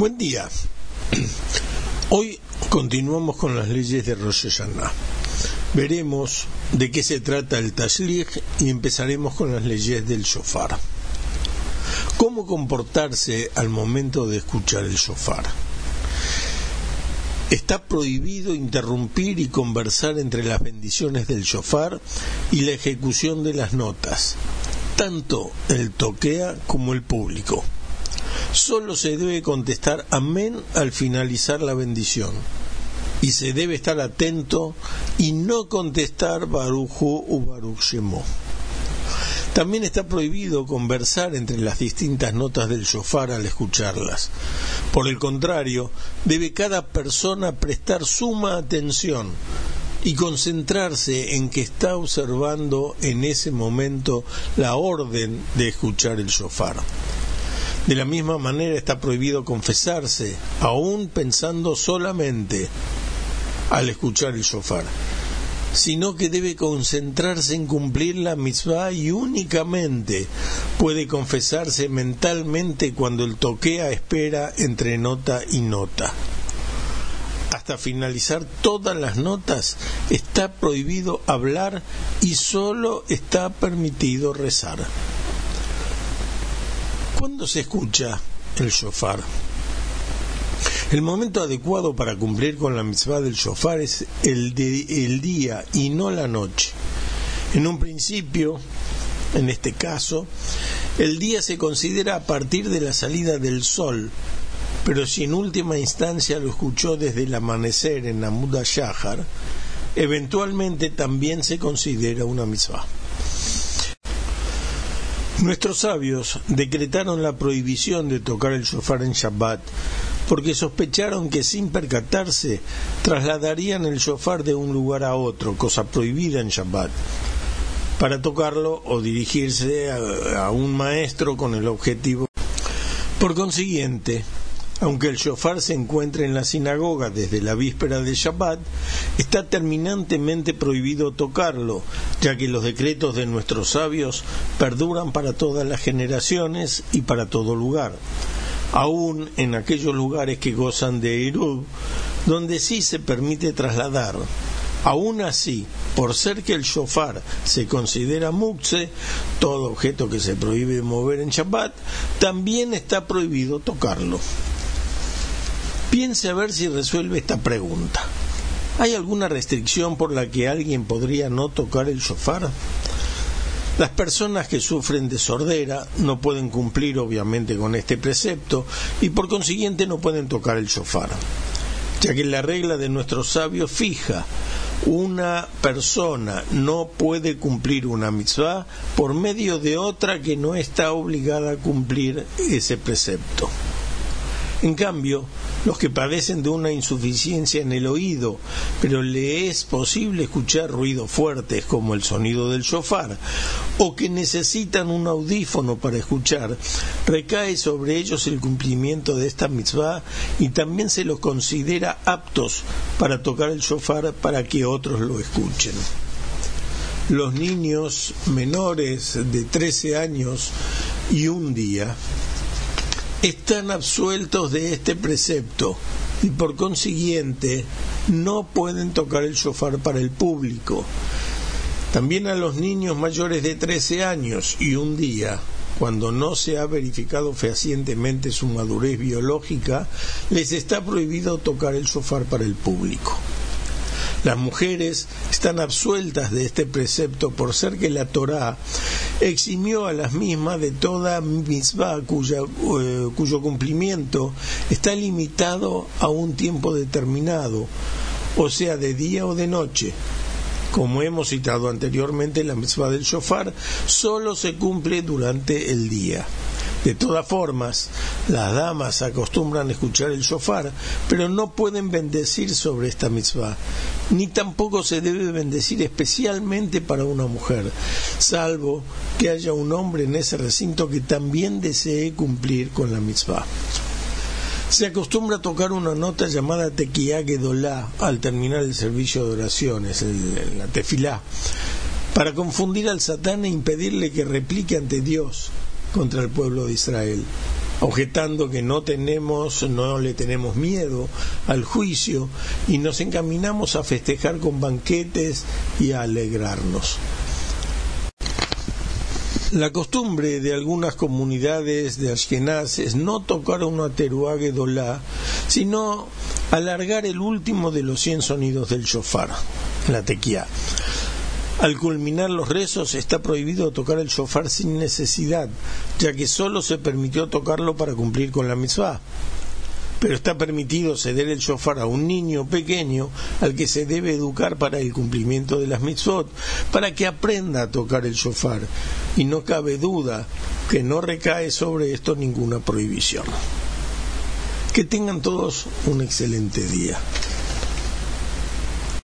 Buen día. Hoy continuamos con las leyes de Rosh Hashanah. Veremos de qué se trata el Tashlich y empezaremos con las leyes del shofar. ¿Cómo comportarse al momento de escuchar el shofar? Está prohibido interrumpir y conversar entre las bendiciones del shofar y la ejecución de las notas, tanto el toquea como el público solo se debe contestar amén al finalizar la bendición. Y se debe estar atento y no contestar barujo o baruch. También está prohibido conversar entre las distintas notas del shofar al escucharlas. Por el contrario, debe cada persona prestar suma atención y concentrarse en que está observando en ese momento la orden de escuchar el shofar. De la misma manera está prohibido confesarse, aún pensando solamente al escuchar el shofar, sino que debe concentrarse en cumplir la mitzvah y únicamente puede confesarse mentalmente cuando el toquea espera entre nota y nota. Hasta finalizar todas las notas está prohibido hablar y solo está permitido rezar. ¿Cuándo se escucha el shofar? El momento adecuado para cumplir con la mitzvah del shofar es el, el día y no la noche. En un principio, en este caso, el día se considera a partir de la salida del sol, pero si en última instancia lo escuchó desde el amanecer en la Muda Shahar, eventualmente también se considera una mitzvah. Nuestros sabios decretaron la prohibición de tocar el shofar en Shabbat porque sospecharon que sin percatarse trasladarían el shofar de un lugar a otro, cosa prohibida en Shabbat, para tocarlo o dirigirse a, a un maestro con el objetivo. Por consiguiente, aunque el shofar se encuentre en la sinagoga desde la víspera de Shabbat, está terminantemente prohibido tocarlo, ya que los decretos de nuestros sabios perduran para todas las generaciones y para todo lugar, aún en aquellos lugares que gozan de Erub, donde sí se permite trasladar. Aún así, por ser que el shofar se considera mukse, todo objeto que se prohíbe mover en Shabbat, también está prohibido tocarlo. Piense a ver si resuelve esta pregunta. ¿Hay alguna restricción por la que alguien podría no tocar el shofar? Las personas que sufren de sordera no pueden cumplir obviamente con este precepto y por consiguiente no pueden tocar el shofar, ya que la regla de nuestros sabios fija una persona no puede cumplir una mitzvah por medio de otra que no está obligada a cumplir ese precepto. En cambio, los que padecen de una insuficiencia en el oído, pero le es posible escuchar ruidos fuertes como el sonido del shofar, o que necesitan un audífono para escuchar, recae sobre ellos el cumplimiento de esta mitzvah y también se los considera aptos para tocar el shofar para que otros lo escuchen. Los niños menores de 13 años y un día están absueltos de este precepto y por consiguiente no pueden tocar el shofar para el público. También a los niños mayores de 13 años y un día, cuando no se ha verificado fehacientemente su madurez biológica, les está prohibido tocar el shofar para el público. Las mujeres están absueltas de este precepto por ser que la Torá eximió a las mismas de toda mitzvah cuya, eh, cuyo cumplimiento está limitado a un tiempo determinado, o sea, de día o de noche. Como hemos citado anteriormente, la mitzvah del shofar solo se cumple durante el día. De todas formas, las damas acostumbran escuchar el shofar, pero no pueden bendecir sobre esta mitzvah, ni tampoco se debe bendecir especialmente para una mujer, salvo que haya un hombre en ese recinto que también desee cumplir con la mitzvah. Se acostumbra tocar una nota llamada tequia gedolá al terminar el servicio de oraciones, la tefilá, para confundir al satán e impedirle que replique ante Dios contra el pueblo de Israel. objetando que no tenemos, no le tenemos miedo al juicio y nos encaminamos a festejar con banquetes y a alegrarnos. La costumbre de algunas comunidades de Ashkenaz es no tocar una teruague dolá, sino alargar el último de los cien sonidos del shofar, la tequía. Al culminar los rezos está prohibido tocar el shofar sin necesidad, ya que solo se permitió tocarlo para cumplir con la mitzvah pero está permitido ceder el shofar a un niño pequeño al que se debe educar para el cumplimiento de las mitzvot, para que aprenda a tocar el shofar, y no cabe duda que no recae sobre esto ninguna prohibición. Que tengan todos un excelente día.